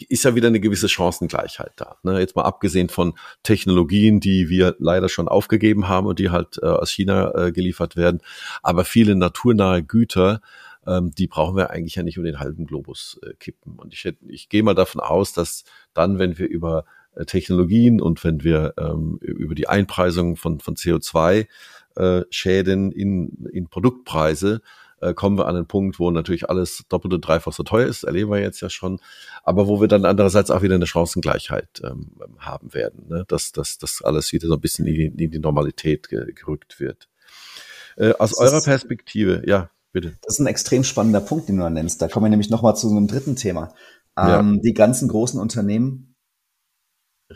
ist ja wieder eine gewisse Chancengleichheit da. Ne? Jetzt mal abgesehen von Technologien, die wir leider schon aufgegeben haben und die halt äh, aus China äh, geliefert werden, aber viele naturnahe Güter, ähm, die brauchen wir eigentlich ja nicht um den halben Globus äh, kippen. Und ich, ich gehe mal davon aus, dass dann, wenn wir über äh, Technologien und wenn wir ähm, über die Einpreisung von, von CO2-Schäden äh, in, in Produktpreise äh, kommen wir an den Punkt, wo natürlich alles doppelt und dreifach so teuer ist, erleben wir jetzt ja schon, aber wo wir dann andererseits auch wieder eine Chancengleichheit ähm, haben werden, ne? dass, dass dass alles wieder so ein bisschen in die, in die Normalität gerückt wird. Äh, aus das eurer Perspektive, ja, Bitte. Das ist ein extrem spannender Punkt, den du da nennst. Da kommen wir nämlich nochmal zu einem dritten Thema. Ähm, ja. Die ganzen großen Unternehmen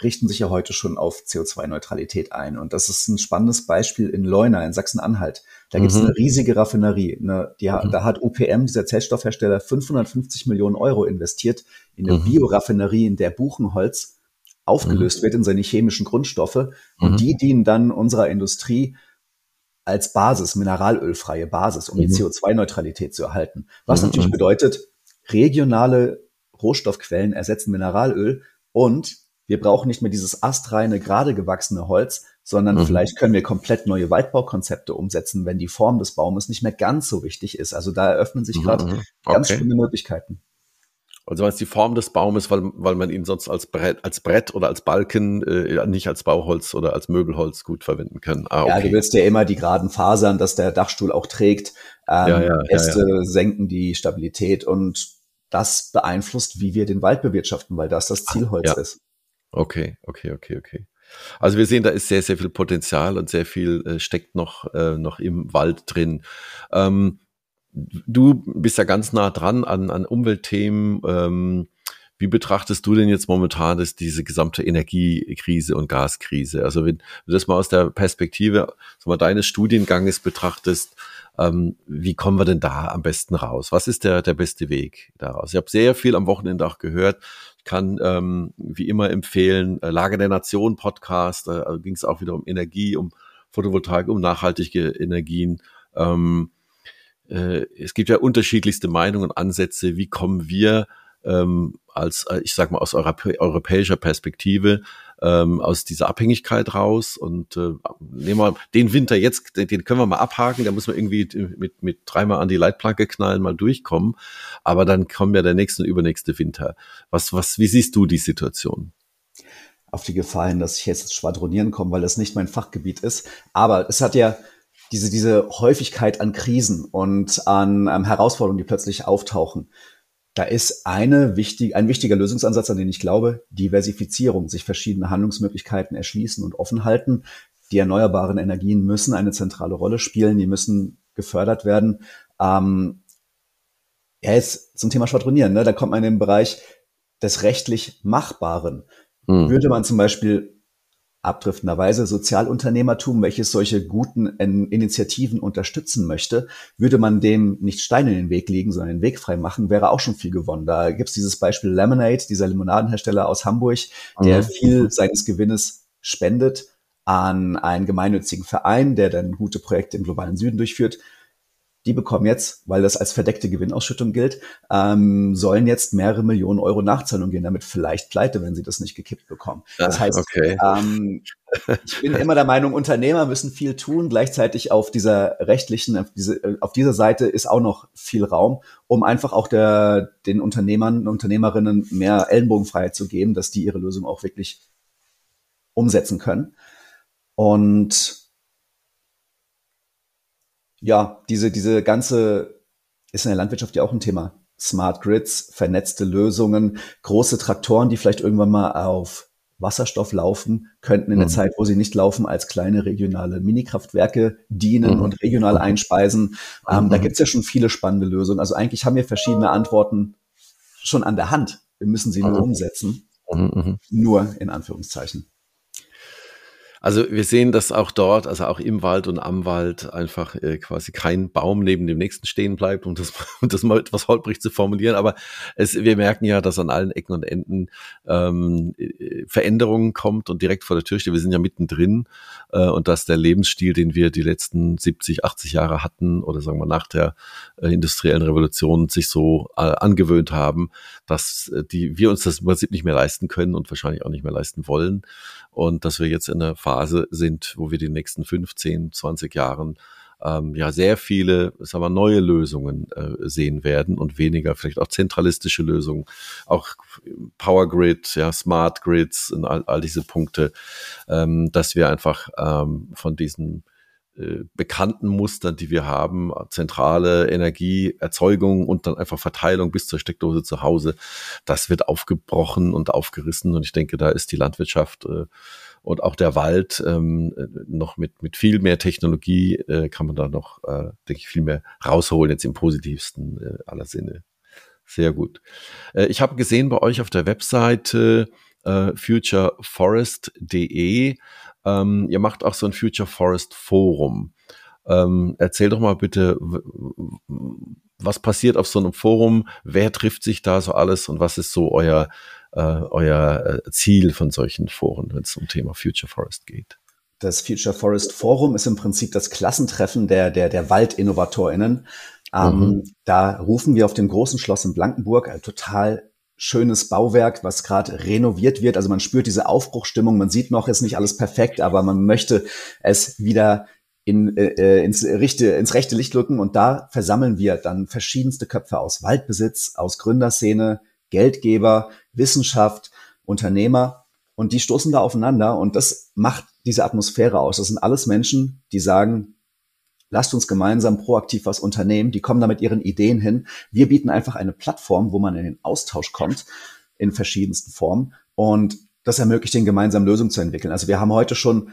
richten sich ja heute schon auf CO2-Neutralität ein. Und das ist ein spannendes Beispiel in Leuna in Sachsen-Anhalt. Da mhm. gibt es eine riesige Raffinerie. Eine, die, mhm. Da hat UPM, dieser Zellstoffhersteller, 550 Millionen Euro investiert in eine mhm. Bioraffinerie, in der Buchenholz aufgelöst mhm. wird in seine chemischen Grundstoffe. Und mhm. die dienen dann unserer Industrie als Basis, mineralölfreie Basis, um mhm. die CO2-Neutralität zu erhalten. Was mhm. natürlich bedeutet, regionale Rohstoffquellen ersetzen Mineralöl und wir brauchen nicht mehr dieses astreine, gerade gewachsene Holz, sondern mhm. vielleicht können wir komplett neue Waldbaukonzepte umsetzen, wenn die Form des Baumes nicht mehr ganz so wichtig ist. Also da eröffnen sich gerade mhm. okay. ganz spannende Möglichkeiten. Also meinst die Form des Baumes, weil, weil man ihn sonst als Brett, als Brett oder als Balken, äh, nicht als Bauholz oder als Möbelholz gut verwenden kann. Ah, okay. Ja, du willst ja immer die geraden Fasern, dass der Dachstuhl auch trägt. Ähm, ja, ja, Äste ja, senken die Stabilität und das beeinflusst, wie wir den Wald bewirtschaften, weil das das Zielholz ja. ist. Okay, okay, okay, okay. Also wir sehen, da ist sehr, sehr viel Potenzial und sehr viel äh, steckt noch, äh, noch im Wald drin. Ähm, du bist ja ganz nah dran an, an Umweltthemen. Ähm, wie betrachtest du denn jetzt momentan das, diese gesamte Energiekrise und Gaskrise? Also wenn du das mal aus der Perspektive mal deines Studienganges betrachtest, ähm, wie kommen wir denn da am besten raus? Was ist der, der beste Weg daraus? Ich habe sehr viel am Wochenende auch gehört. Ich kann ähm, wie immer empfehlen, äh, Lage der Nation Podcast, da äh, ging es auch wieder um Energie, um Photovoltaik, um nachhaltige Energien. Ähm, äh, es gibt ja unterschiedlichste Meinungen und Ansätze, wie kommen wir ähm, als, äh, ich sag mal, aus Europä europäischer Perspektive ähm, aus dieser Abhängigkeit raus und äh, nehmen wir den Winter jetzt, den, den können wir mal abhaken, da muss man irgendwie mit, mit dreimal an die Leitplanke knallen, mal durchkommen, aber dann kommen ja der nächste und übernächste Winter. Was, was, wie siehst du die Situation? Auf die Gefahr hin, dass ich jetzt schwadronieren komme, weil das nicht mein Fachgebiet ist. Aber es hat ja diese, diese Häufigkeit an Krisen und an ähm, Herausforderungen, die plötzlich auftauchen. Da ist eine wichtig, ein wichtiger Lösungsansatz, an den ich glaube, Diversifizierung, sich verschiedene Handlungsmöglichkeiten erschließen und offen halten. Die erneuerbaren Energien müssen eine zentrale Rolle spielen, die müssen gefördert werden. Ähm, ja, jetzt zum Thema Schwadronieren, ne? da kommt man in den Bereich des rechtlich Machbaren. Hm. Würde man zum Beispiel abdriftenderweise Sozialunternehmertum, welches solche guten Initiativen unterstützen möchte, würde man dem nicht Steine in den Weg legen, sondern den Weg frei machen, wäre auch schon viel gewonnen. Da gibt's dieses Beispiel Lemonade, dieser Limonadenhersteller aus Hamburg, der mhm. viel seines Gewinnes spendet an einen gemeinnützigen Verein, der dann gute Projekte im globalen Süden durchführt die bekommen jetzt, weil das als verdeckte Gewinnausschüttung gilt, ähm, sollen jetzt mehrere Millionen Euro Nachzahlung gehen, damit vielleicht pleite, wenn sie das nicht gekippt bekommen. Das ah, heißt, okay. ähm, ich bin immer der Meinung, Unternehmer müssen viel tun. Gleichzeitig auf dieser rechtlichen, auf, diese, auf dieser Seite ist auch noch viel Raum, um einfach auch der, den Unternehmern und Unternehmerinnen mehr Ellenbogenfreiheit zu geben, dass die ihre Lösung auch wirklich umsetzen können. Und ja, diese, diese ganze, ist in der Landwirtschaft ja auch ein Thema. Smart Grids, vernetzte Lösungen, große Traktoren, die vielleicht irgendwann mal auf Wasserstoff laufen, könnten in der mhm. Zeit, wo sie nicht laufen, als kleine regionale Minikraftwerke dienen mhm. und regional mhm. einspeisen. Ähm, da mhm. gibt es ja schon viele spannende Lösungen. Also eigentlich haben wir verschiedene Antworten schon an der Hand. Wir müssen sie nur mhm. umsetzen. Nur in Anführungszeichen. Also wir sehen, dass auch dort, also auch im Wald und am Wald einfach äh, quasi kein Baum neben dem nächsten stehen bleibt, um das, *laughs* um das mal etwas holprig zu formulieren. Aber es, wir merken ja, dass an allen Ecken und Enden ähm, äh, Veränderungen kommt und direkt vor der Tür steht. Wir sind ja mittendrin äh, und dass der Lebensstil, den wir die letzten 70, 80 Jahre hatten oder sagen wir nach der äh, industriellen Revolution sich so äh, angewöhnt haben, dass äh, die, wir uns das im Prinzip nicht mehr leisten können und wahrscheinlich auch nicht mehr leisten wollen und dass wir jetzt in einer Phase sind, wo wir die nächsten 15, 20 Jahren ähm, ja sehr viele, sagen wir, neue Lösungen äh, sehen werden und weniger vielleicht auch zentralistische Lösungen, auch Power Grid, ja, Smart Grids und all, all diese Punkte, ähm, dass wir einfach ähm, von diesen äh, bekannten Mustern, die wir haben, zentrale Energieerzeugung und dann einfach Verteilung bis zur Steckdose zu Hause, das wird aufgebrochen und aufgerissen. Und ich denke, da ist die Landwirtschaft äh, und auch der Wald ähm, noch mit, mit viel mehr Technologie äh, kann man da noch, äh, denke ich, viel mehr rausholen, jetzt im positivsten äh, aller Sinne. Sehr gut. Äh, ich habe gesehen bei euch auf der Webseite äh, futureforest.de, ähm, ihr macht auch so ein Future Forest Forum. Ähm, erzähl doch mal bitte, was passiert auf so einem Forum? Wer trifft sich da so alles und was ist so euer, äh, euer äh, Ziel von solchen Foren, wenn es um Thema Future Forest geht? Das Future Forest Forum ist im Prinzip das Klassentreffen der, der, der WaldinnovatorInnen. Ähm, mhm. Da rufen wir auf dem großen Schloss in Blankenburg, ein total schönes Bauwerk, was gerade renoviert wird. Also man spürt diese Aufbruchstimmung. Man sieht noch, ist nicht alles perfekt, aber man möchte es wieder in, äh, äh, ins, rechte, ins rechte Licht rücken. Und da versammeln wir dann verschiedenste Köpfe aus Waldbesitz, aus Gründerszene, Geldgeber, Wissenschaft, Unternehmer. Und die stoßen da aufeinander. Und das macht diese Atmosphäre aus. Das sind alles Menschen, die sagen, lasst uns gemeinsam proaktiv was unternehmen. Die kommen da mit ihren Ideen hin. Wir bieten einfach eine Plattform, wo man in den Austausch kommt, in verschiedensten Formen. Und das ermöglicht den gemeinsamen Lösungen zu entwickeln. Also wir haben heute schon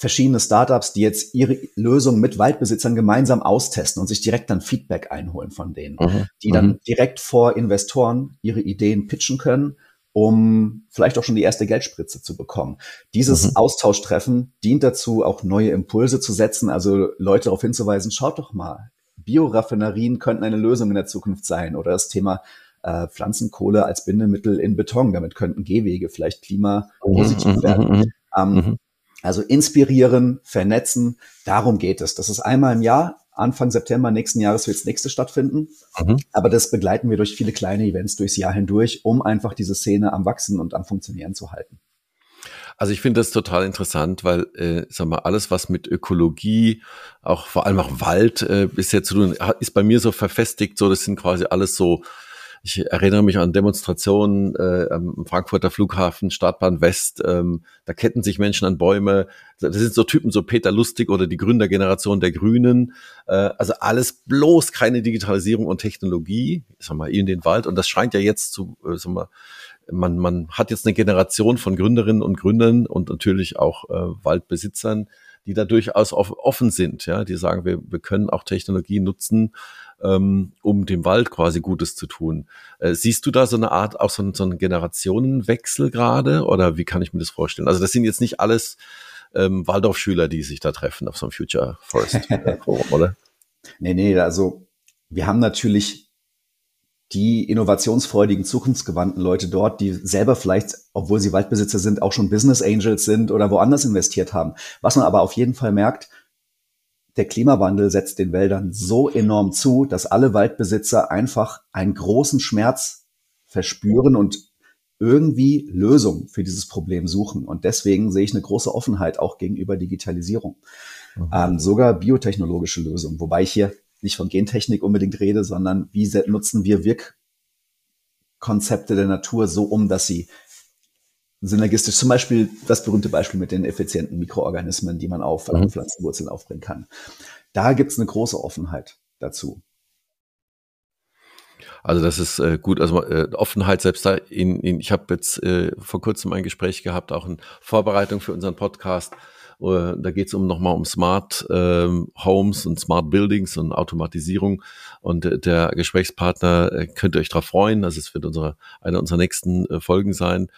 verschiedene Startups, die jetzt ihre Lösung mit Waldbesitzern gemeinsam austesten und sich direkt dann Feedback einholen von denen, mhm. die dann mhm. direkt vor Investoren ihre Ideen pitchen können um vielleicht auch schon die erste Geldspritze zu bekommen. Dieses mhm. Austauschtreffen dient dazu, auch neue Impulse zu setzen, also Leute darauf hinzuweisen, schaut doch mal, Bioraffinerien könnten eine Lösung in der Zukunft sein oder das Thema äh, Pflanzenkohle als Bindemittel in Beton. Damit könnten Gehwege vielleicht klimapositiv mhm. werden. Mhm. Ähm, mhm. Also inspirieren, vernetzen, darum geht es. Das ist einmal im Jahr Anfang September nächsten Jahres wird das nächste stattfinden. Mhm. Aber das begleiten wir durch viele kleine Events durchs Jahr hindurch, um einfach diese Szene am Wachsen und am Funktionieren zu halten. Also ich finde das total interessant, weil, äh, sag mal, alles, was mit Ökologie, auch vor allem auch Wald äh, bisher zu tun, ist bei mir so verfestigt, so das sind quasi alles so ich erinnere mich an Demonstrationen äh, am Frankfurter Flughafen, Startbahn West, ähm, da ketten sich Menschen an Bäume. Das sind so Typen, so Peter Lustig oder die Gründergeneration der Grünen. Äh, also alles bloß keine Digitalisierung und Technologie, sag mal, in den Wald. Und das scheint ja jetzt zu, äh, sag mal, man, man hat jetzt eine Generation von Gründerinnen und Gründern und natürlich auch äh, Waldbesitzern, die da durchaus offen sind, ja, die sagen, wir, wir können auch Technologie nutzen, ähm, um dem Wald quasi Gutes zu tun. Äh, siehst du da so eine Art, auch so, ein, so einen Generationenwechsel gerade oder wie kann ich mir das vorstellen? Also das sind jetzt nicht alles ähm, Waldorfschüler, die sich da treffen auf so einem Future Forest *laughs* Forum, oder? Nee, nee, also wir haben natürlich die innovationsfreudigen, zukunftsgewandten Leute dort, die selber vielleicht, obwohl sie Waldbesitzer sind, auch schon Business Angels sind oder woanders investiert haben. Was man aber auf jeden Fall merkt, der Klimawandel setzt den Wäldern so enorm zu, dass alle Waldbesitzer einfach einen großen Schmerz verspüren und irgendwie Lösungen für dieses Problem suchen. Und deswegen sehe ich eine große Offenheit auch gegenüber Digitalisierung. Mhm. Ähm, sogar biotechnologische Lösungen, wobei ich hier nicht von Gentechnik unbedingt rede, sondern wie nutzen wir Wirkkonzepte der Natur so um, dass sie synergistisch. Zum Beispiel das berühmte Beispiel mit den effizienten Mikroorganismen, die man auf mhm. Pflanzenwurzeln aufbringen kann. Da gibt es eine große Offenheit dazu. Also das ist äh, gut. Also äh, Offenheit selbst da in, in ich habe jetzt äh, vor kurzem ein Gespräch gehabt, auch in Vorbereitung für unseren Podcast. Äh, da geht es um nochmal um Smart ähm, Homes und Smart Buildings und Automatisierung. Und äh, der Gesprächspartner äh, könnt ihr euch darauf freuen. Also es wird unsere eine unserer nächsten Folgen sein.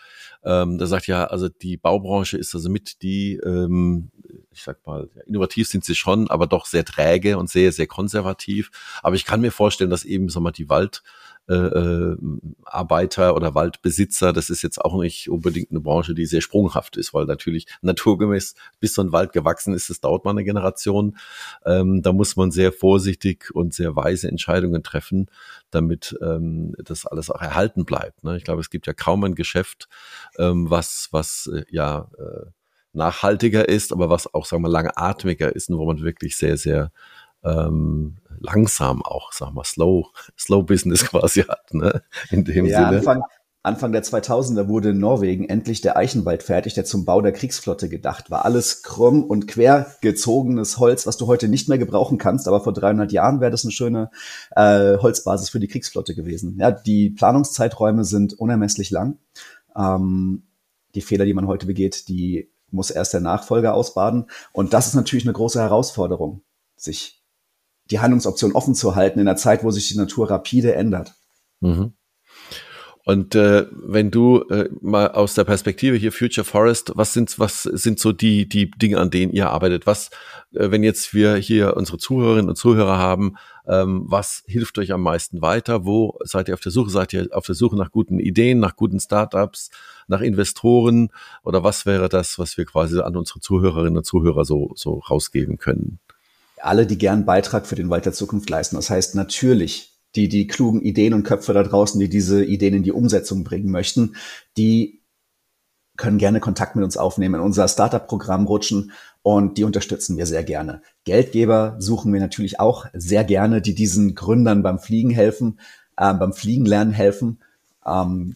Ähm, da sagt ja, also die Baubranche ist also mit die ähm, ich sag mal, innovativ sind sie schon, aber doch sehr träge und sehr, sehr konservativ. Aber ich kann mir vorstellen, dass eben, sag mal, die Wald, äh, äh, Arbeiter oder Waldbesitzer, das ist jetzt auch nicht unbedingt eine Branche, die sehr sprunghaft ist, weil natürlich naturgemäß, bis so ein Wald gewachsen ist, das dauert mal eine Generation. Ähm, da muss man sehr vorsichtig und sehr weise Entscheidungen treffen, damit ähm, das alles auch erhalten bleibt. Ne? Ich glaube, es gibt ja kaum ein Geschäft, ähm, was, was äh, ja äh, nachhaltiger ist, aber was auch, sagen wir, langatmiger ist und wo man wirklich sehr, sehr ähm, langsam auch, sagen wir, slow, slow Business *laughs* quasi hat, ne? In dem ja, Sinne. Anfang, Anfang der 2000er wurde in Norwegen endlich der Eichenwald fertig, der zum Bau der Kriegsflotte gedacht war. Alles krumm und quer gezogenes Holz, was du heute nicht mehr gebrauchen kannst, aber vor 300 Jahren wäre das eine schöne äh, Holzbasis für die Kriegsflotte gewesen. Ja, die Planungszeiträume sind unermesslich lang. Ähm, die Fehler, die man heute begeht, die muss erst der Nachfolger ausbaden. Und das ist natürlich eine große Herausforderung, sich die Handlungsoption offen zu halten in einer Zeit, wo sich die Natur rapide ändert. Mhm. Und äh, wenn du äh, mal aus der Perspektive hier Future Forest, was sind was sind so die die Dinge, an denen ihr arbeitet? Was, äh, wenn jetzt wir hier unsere Zuhörerinnen und Zuhörer haben, ähm, was hilft euch am meisten weiter? Wo seid ihr auf der Suche? Seid ihr auf der Suche nach guten Ideen, nach guten Startups, nach Investoren? Oder was wäre das, was wir quasi an unsere Zuhörerinnen und Zuhörer so so rausgeben können? Alle, die gern Beitrag für den Wald der Zukunft leisten. Das heißt natürlich die, die klugen Ideen und Köpfe da draußen, die diese Ideen in die Umsetzung bringen möchten, die können gerne Kontakt mit uns aufnehmen, in unser Startup-Programm rutschen und die unterstützen wir sehr gerne. Geldgeber suchen wir natürlich auch sehr gerne, die diesen Gründern beim Fliegen helfen, äh, beim Fliegen lernen helfen. Ähm,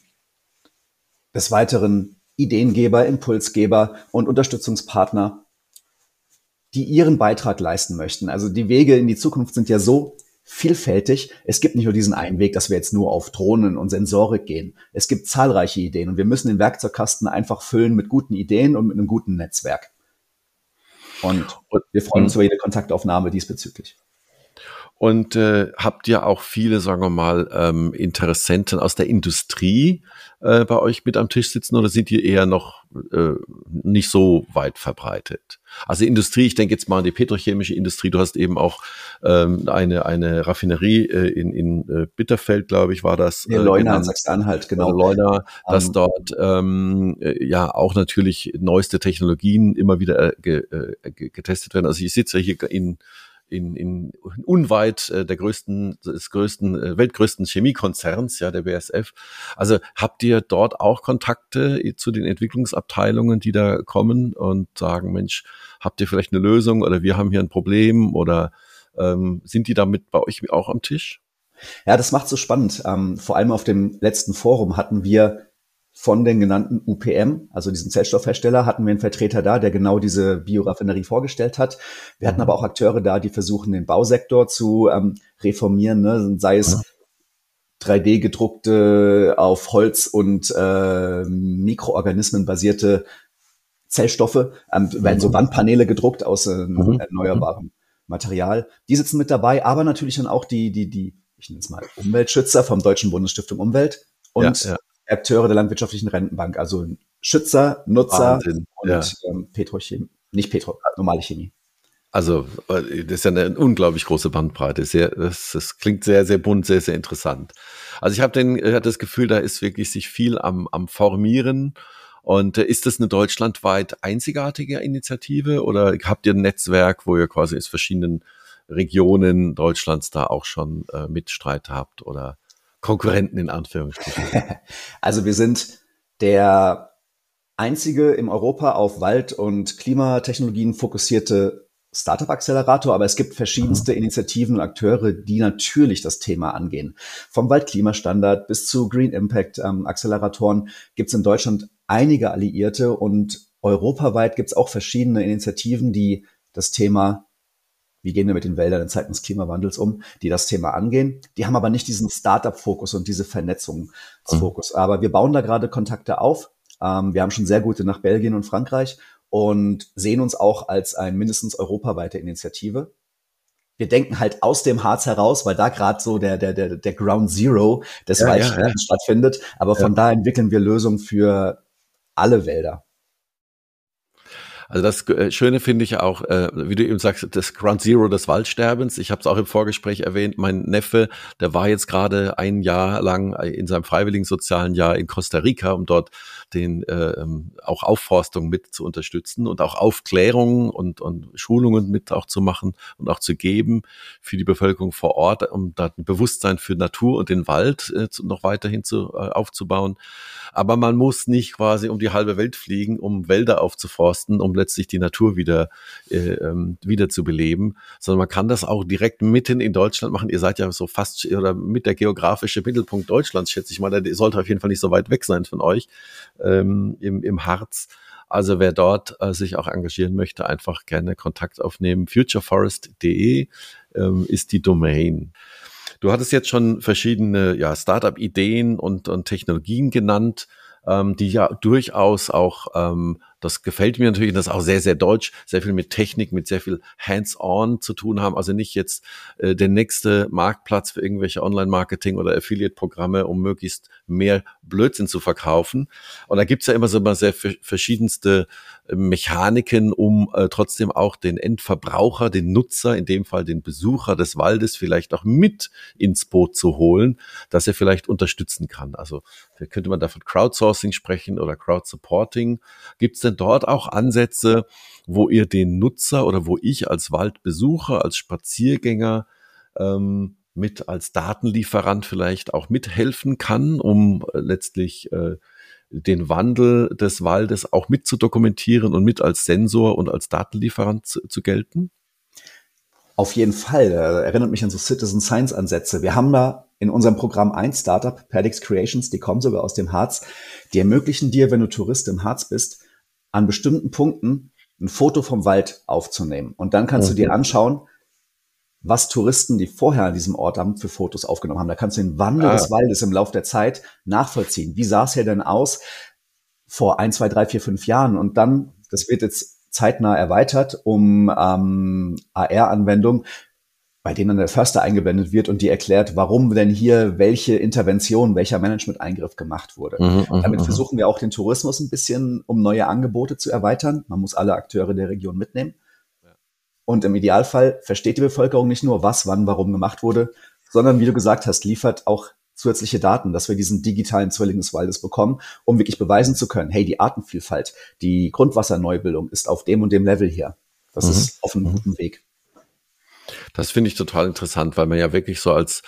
des Weiteren Ideengeber, Impulsgeber und Unterstützungspartner, die ihren Beitrag leisten möchten. Also die Wege in die Zukunft sind ja so vielfältig. Es gibt nicht nur diesen einen Weg, dass wir jetzt nur auf Drohnen und Sensorik gehen. Es gibt zahlreiche Ideen und wir müssen den Werkzeugkasten einfach füllen mit guten Ideen und mit einem guten Netzwerk. Und wir freuen uns über jede Kontaktaufnahme diesbezüglich. Und äh, habt ihr auch viele, sagen wir mal, ähm, Interessenten aus der Industrie äh, bei euch mit am Tisch sitzen oder sind die eher noch äh, nicht so weit verbreitet? Also Industrie, ich denke jetzt mal an die petrochemische Industrie. Du hast eben auch ähm, eine eine Raffinerie äh, in in äh, Bitterfeld, glaube ich, war das. Äh, Leuna, Sachsen-Anhalt, genau. Leuna, dass um, ähm. dort ähm, äh, ja auch natürlich neueste Technologien immer wieder äh, äh getestet werden. Also ich sitze hier in in, in unweit äh, der größten, des größten, äh, weltgrößten Chemiekonzerns, ja, der BSF. Also habt ihr dort auch Kontakte zu den Entwicklungsabteilungen, die da kommen und sagen, Mensch, habt ihr vielleicht eine Lösung oder wir haben hier ein Problem oder ähm, sind die damit bei euch auch am Tisch? Ja, das macht so spannend. Ähm, vor allem auf dem letzten Forum hatten wir von den genannten UPM, also diesen Zellstoffhersteller, hatten wir einen Vertreter da, der genau diese Bioraffinerie vorgestellt hat. Wir hatten mhm. aber auch Akteure da, die versuchen, den Bausektor zu ähm, reformieren, ne? sei es 3D gedruckte auf Holz und äh, Mikroorganismen basierte Zellstoffe, ähm, werden so mhm. Wandpaneele gedruckt aus äh, mhm. erneuerbarem Material. Die sitzen mit dabei, aber natürlich dann auch die, die, die, ich nenne es mal Umweltschützer vom Deutschen Bundesstiftung Umwelt und ja, ja. Akteure der landwirtschaftlichen Rentenbank, also Schützer, Nutzer Wahnsinn, und ja. ähm, Petrochemie, nicht Petro, normale Chemie. Also, äh, das ist ja eine unglaublich große Bandbreite. Sehr, das, das klingt sehr, sehr bunt, sehr, sehr interessant. Also ich habe hatte das Gefühl, da ist wirklich sich viel am, am Formieren. Und äh, ist das eine deutschlandweit einzigartige Initiative oder habt ihr ein Netzwerk, wo ihr quasi aus verschiedenen Regionen Deutschlands da auch schon äh, Mitstreit habt oder Konkurrenten in Anführungsstrichen? *laughs* Also wir sind der einzige im Europa auf Wald- und Klimatechnologien fokussierte Startup-Accelerator, aber es gibt verschiedenste mhm. Initiativen und Akteure, die natürlich das Thema angehen. Vom Waldklimastandard bis zu Green Impact ähm, Acceleratoren gibt es in Deutschland einige Alliierte und europaweit gibt es auch verschiedene Initiativen, die das Thema wie gehen wir mit den Wäldern in Zeiten des Klimawandels um, die das Thema angehen. Die haben aber nicht diesen Startup-Fokus und diese Vernetzungsfokus. Mhm. Aber wir bauen da gerade Kontakte auf. Ähm, wir haben schon sehr gute nach Belgien und Frankreich und sehen uns auch als ein mindestens europaweite Initiative. Wir denken halt aus dem Harz heraus, weil da gerade so der, der, der, der Ground Zero des ja, Waldsterns ja, ja. stattfindet. Aber von da entwickeln wir Lösungen für alle Wälder. Also das äh, Schöne finde ich auch, äh, wie du eben sagst, das Ground Zero des Waldsterbens. Ich habe es auch im Vorgespräch erwähnt. Mein Neffe, der war jetzt gerade ein Jahr lang in seinem freiwilligen sozialen Jahr in Costa Rica, um dort den äh, ähm, auch Aufforstung mit zu unterstützen und auch Aufklärung und, und Schulungen mit auch zu machen und auch zu geben für die Bevölkerung vor Ort, um da ein Bewusstsein für Natur und den Wald äh, noch weiterhin zu, äh, aufzubauen. Aber man muss nicht quasi um die halbe Welt fliegen, um Wälder aufzuforsten, um letztlich die Natur wieder, äh, ähm, wieder zu beleben, sondern man kann das auch direkt mitten in Deutschland machen. Ihr seid ja so fast oder mit der geografische Mittelpunkt Deutschlands, schätze ich mal. Der sollte auf jeden Fall nicht so weit weg sein von euch ähm, im, im Harz. Also wer dort äh, sich auch engagieren möchte, einfach gerne Kontakt aufnehmen. futureforest.de ähm, ist die Domain. Du hattest jetzt schon verschiedene ja, Startup-Ideen und, und Technologien genannt, ähm, die ja durchaus auch ähm, das gefällt mir natürlich, das ist auch sehr, sehr deutsch, sehr viel mit Technik, mit sehr viel Hands-on zu tun haben. Also nicht jetzt äh, der nächste Marktplatz für irgendwelche Online-Marketing oder Affiliate-Programme, um möglichst mehr Blödsinn zu verkaufen. Und da gibt's ja immer so mal sehr verschiedenste äh, Mechaniken, um äh, trotzdem auch den Endverbraucher, den Nutzer, in dem Fall den Besucher des Waldes vielleicht auch mit ins Boot zu holen, dass er vielleicht unterstützen kann. Also könnte man da von Crowdsourcing sprechen oder Crowdsupporting. Gibt's denn dort auch Ansätze, wo ihr den Nutzer oder wo ich als Waldbesucher, als Spaziergänger ähm, mit als Datenlieferant vielleicht auch mithelfen kann, um äh, letztlich äh, den Wandel des Waldes auch mit zu dokumentieren und mit als Sensor und als Datenlieferant zu, zu gelten? Auf jeden Fall. erinnert mich an so Citizen Science Ansätze. Wir haben da in unserem Programm ein Startup, Padix Creations, die kommen sogar aus dem Harz. Die ermöglichen dir, wenn du Tourist im Harz bist, an bestimmten Punkten ein Foto vom Wald aufzunehmen. Und dann kannst okay. du dir anschauen, was Touristen, die vorher an diesem Ort haben, für Fotos aufgenommen haben. Da kannst du den Wandel ah. des Waldes im Laufe der Zeit nachvollziehen. Wie sah es hier denn aus vor ein, zwei, drei, vier, fünf Jahren? Und dann, das wird jetzt zeitnah erweitert um ähm, AR-Anwendung, bei denen dann der Förster eingeblendet wird und die erklärt, warum denn hier welche Intervention, welcher Management-Eingriff gemacht wurde. Mhm, mhm Damit mhm. versuchen wir auch den Tourismus ein bisschen, um neue Angebote zu erweitern. Man muss alle Akteure der Region mitnehmen. Und im Idealfall versteht die Bevölkerung nicht nur, was, wann, warum gemacht wurde, sondern, wie du gesagt hast, liefert auch zusätzliche Daten, dass wir diesen digitalen Zwilling des Waldes bekommen, um wirklich beweisen zu können, hey, die Artenvielfalt, die Grundwasserneubildung ist auf dem und dem Level hier. Das mhm. ist auf einem mhm. guten Weg. Das finde ich total interessant, weil man ja wirklich so als,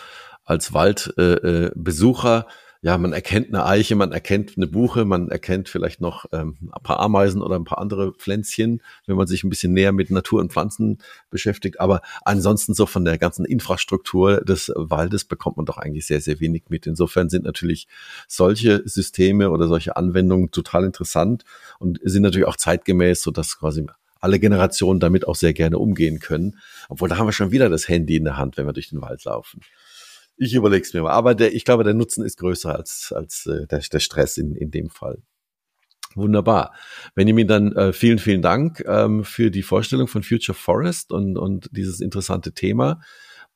als Waldbesucher, äh, ja, man erkennt eine Eiche, man erkennt eine Buche, man erkennt vielleicht noch ähm, ein paar Ameisen oder ein paar andere Pflänzchen, wenn man sich ein bisschen näher mit Natur und Pflanzen beschäftigt. Aber ansonsten so von der ganzen Infrastruktur des Waldes bekommt man doch eigentlich sehr, sehr wenig mit. Insofern sind natürlich solche Systeme oder solche Anwendungen total interessant und sind natürlich auch zeitgemäß, so dass quasi alle Generationen damit auch sehr gerne umgehen können. Obwohl, da haben wir schon wieder das Handy in der Hand, wenn wir durch den Wald laufen. Ich überlege es mir mal. Aber der, ich glaube, der Nutzen ist größer als, als äh, der, der Stress in, in dem Fall. Wunderbar. Benjamin, dann äh, vielen, vielen Dank ähm, für die Vorstellung von Future Forest und, und dieses interessante Thema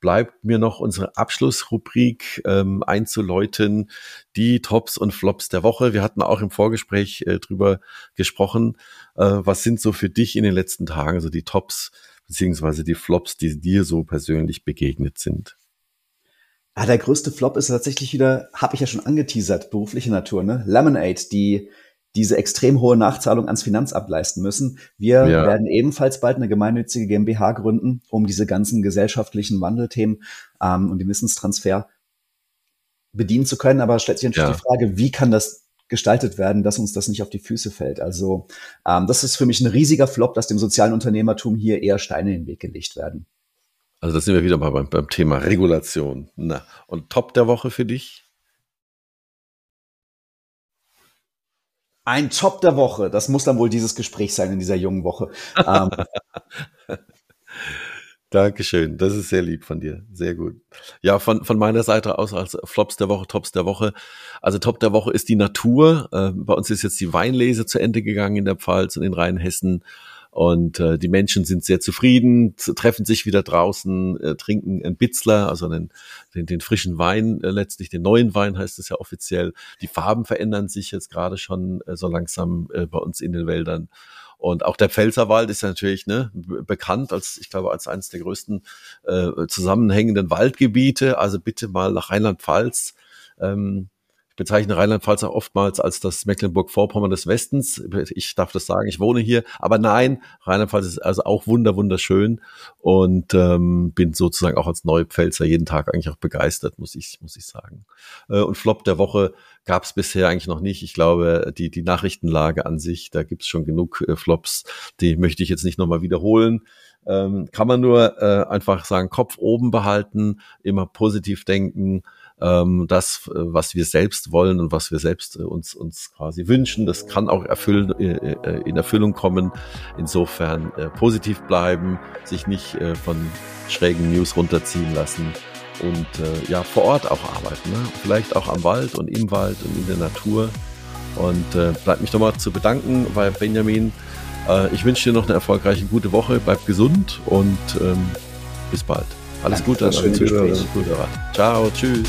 bleibt mir noch unsere Abschlussrubrik ähm, einzuläuten, die Tops und Flops der Woche. Wir hatten auch im Vorgespräch äh, drüber gesprochen. Äh, was sind so für dich in den letzten Tagen so die Tops beziehungsweise die Flops, die dir so persönlich begegnet sind? Ja, der größte Flop ist tatsächlich wieder, habe ich ja schon angeteasert, berufliche Natur, ne? Lemonade, die diese extrem hohe Nachzahlung ans Finanzamt leisten müssen. Wir ja. werden ebenfalls bald eine gemeinnützige GmbH gründen, um diese ganzen gesellschaftlichen Wandelthemen ähm, und den Wissenstransfer bedienen zu können. Aber stellt sich natürlich ja. die Frage, wie kann das gestaltet werden, dass uns das nicht auf die Füße fällt. Also ähm, das ist für mich ein riesiger Flop, dass dem sozialen Unternehmertum hier eher Steine in den Weg gelegt werden. Also da sind wir wieder mal beim, beim Thema Regulation. Na, und Top der Woche für dich? Ein Top der Woche. Das muss dann wohl dieses Gespräch sein in dieser jungen Woche. Ähm, *laughs* Dankeschön, das ist sehr lieb von dir, sehr gut. Ja, von, von meiner Seite aus als Flops der Woche, Tops der Woche. Also Top der Woche ist die Natur. Äh, bei uns ist jetzt die Weinlese zu Ende gegangen in der Pfalz und in Rheinhessen. Und äh, die Menschen sind sehr zufrieden, treffen sich wieder draußen, äh, trinken einen Bitzler, also den, den, den frischen Wein, äh, letztlich den neuen Wein heißt es ja offiziell. Die Farben verändern sich jetzt gerade schon äh, so langsam äh, bei uns in den Wäldern. Und auch der Pfälzerwald ist ja natürlich ne, bekannt als, ich glaube, als eines der größten äh, zusammenhängenden Waldgebiete. Also bitte mal nach Rheinland-Pfalz. Ähm, ich bezeichne Rheinland-Pfalz auch oftmals als das Mecklenburg-Vorpommern des Westens. Ich darf das sagen, ich wohne hier. Aber nein, Rheinland-Pfalz ist also auch wunder, wunderschön und ähm, bin sozusagen auch als Neupfälzer jeden Tag eigentlich auch begeistert, muss ich, muss ich sagen. Äh, und Flop der Woche gab es bisher eigentlich noch nicht. Ich glaube, die, die Nachrichtenlage an sich, da gibt es schon genug äh, Flops, die möchte ich jetzt nicht nochmal wiederholen. Ähm, kann man nur äh, einfach sagen, Kopf oben behalten, immer positiv denken, ähm, das, äh, was wir selbst wollen und was wir selbst äh, uns, uns quasi wünschen, das kann auch erfüllen, äh, äh, in Erfüllung kommen. Insofern äh, positiv bleiben, sich nicht äh, von schrägen News runterziehen lassen und äh, ja, vor Ort auch arbeiten. Ne? Vielleicht auch am Wald und im Wald und in der Natur. Und äh, bleibt mich nochmal zu bedanken bei Benjamin. Äh, ich wünsche dir noch eine erfolgreiche, gute Woche. Bleib gesund und ähm, bis bald. Alles Gute an alle. Ciao, tschüss.